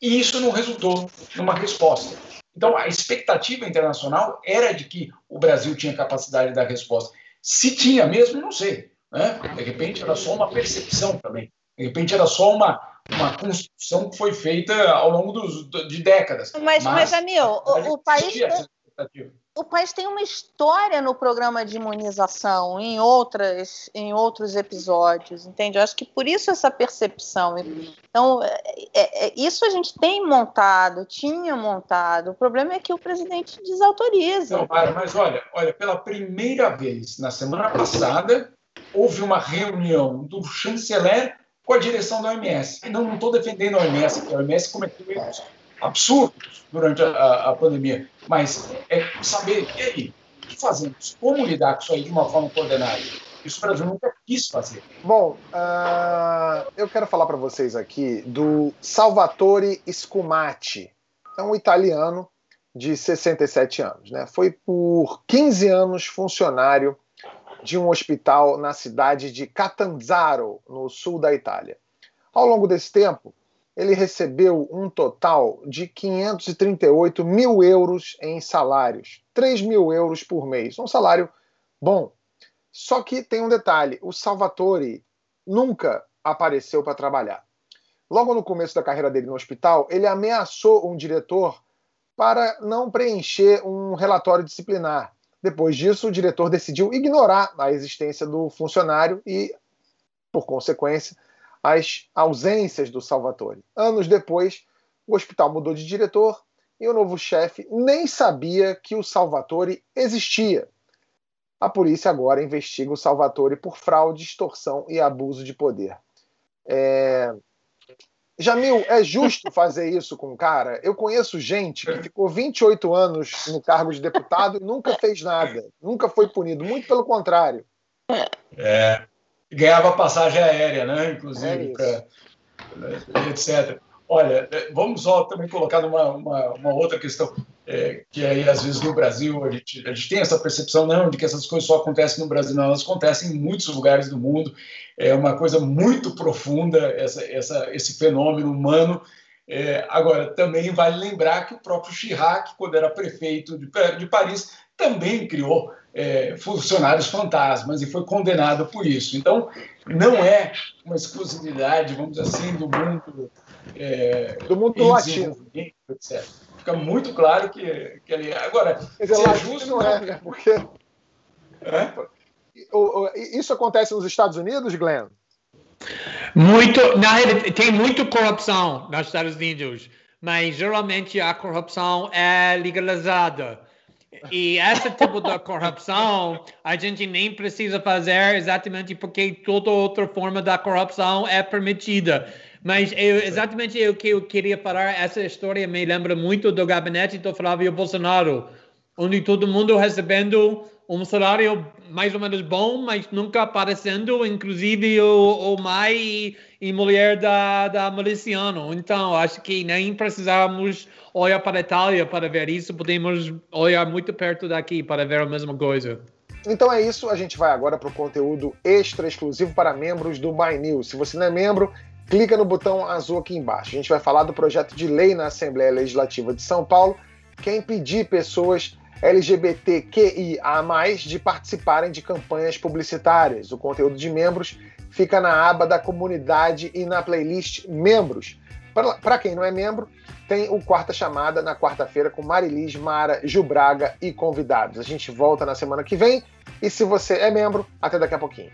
e isso não resultou numa resposta. Então, a expectativa internacional era de que o Brasil tinha capacidade de dar resposta. Se tinha mesmo, não sei. Né? De repente, era só uma percepção também. De repente, era só uma, uma construção que foi feita ao longo dos, de décadas. Mas, mas, mas Amil, o, o país o país tem uma história no programa de imunização, em outras, em outros episódios, entende? Eu acho que por isso essa percepção. Então, é, é, é, isso a gente tem montado, tinha montado. O problema é que o presidente desautoriza. Não, mas olha, olha, pela primeira vez na semana passada houve uma reunião do chanceler com a direção da OMS. Não estou defendendo a OMS, a OMS cometeu erros absurdos durante a, a, pandemia, mas é saber, e aí, o que fazemos? Como lidar com isso aí de uma forma coordenada? Isso o Brasil nunca quis fazer. Bom, uh, eu quero falar para vocês aqui do Salvatore Scumati. É um italiano de 67 anos. Né? Foi por 15 anos funcionário de um hospital na cidade de Catanzaro, no sul da Itália. Ao longo desse tempo, ele recebeu um total de 538 mil euros em salários, 3 mil euros por mês, um salário bom. Só que tem um detalhe: o Salvatore nunca apareceu para trabalhar. Logo no começo da carreira dele no hospital, ele ameaçou um diretor para não preencher um relatório disciplinar. Depois disso, o diretor decidiu ignorar a existência do funcionário e, por consequência, as ausências do Salvatore. Anos depois, o hospital mudou de diretor e o novo chefe nem sabia que o Salvatore existia. A polícia agora investiga o Salvatore por fraude, extorsão e abuso de poder. É... Jamil, é justo fazer isso com o cara? Eu conheço gente que ficou 28 anos no cargo de deputado e nunca fez nada, nunca foi punido, muito pelo contrário. É, ganhava passagem aérea, né? Inclusive, é pra, né, etc. Olha, é, vamos só também colocar numa uma, uma outra questão, é, que aí às vezes no Brasil a gente, a gente tem essa percepção não de que essas coisas só acontecem no Brasil, não, elas acontecem em muitos lugares do mundo. É uma coisa muito profunda essa, essa, esse fenômeno humano. É, agora, também vale lembrar que o próprio Chirac, quando era prefeito de, de Paris, também criou é, funcionários fantasmas e foi condenado por isso. Então, não é uma exclusividade, vamos dizer assim, do mundo é, do mundo latino, etc. Fica muito claro que, que ele agora se é justo não é, né? Porque é? isso acontece nos Estados Unidos, Glenn? Muito, na tem muita corrupção nos Estados Unidos, mas geralmente a corrupção é legalizada. E esse tipo de corrupção a gente nem precisa fazer exatamente porque toda outra forma da corrupção é permitida. Mas eu, exatamente o que eu queria falar, essa história me lembra muito do gabinete do Flávio Bolsonaro, onde todo mundo recebendo um salário mais ou menos bom, mas nunca aparecendo, inclusive o, o mãe e mulher da, da miliciano. Então, acho que nem precisamos olhar para a Itália para ver isso, podemos olhar muito perto daqui para ver a mesma coisa. Então é isso, a gente vai agora para o conteúdo extra exclusivo para membros do My News. Se você não é membro, clica no botão azul aqui embaixo. A gente vai falar do projeto de lei na Assembleia Legislativa de São Paulo que é impedir pessoas LGBTQIA+, de participarem de campanhas publicitárias. O conteúdo de membros fica na aba da comunidade e na playlist Membros. Para quem não é membro, tem o Quarta Chamada na quarta-feira com Marilis, Mara, Gilbraga e convidados. A gente volta na semana que vem e se você é membro, até daqui a pouquinho.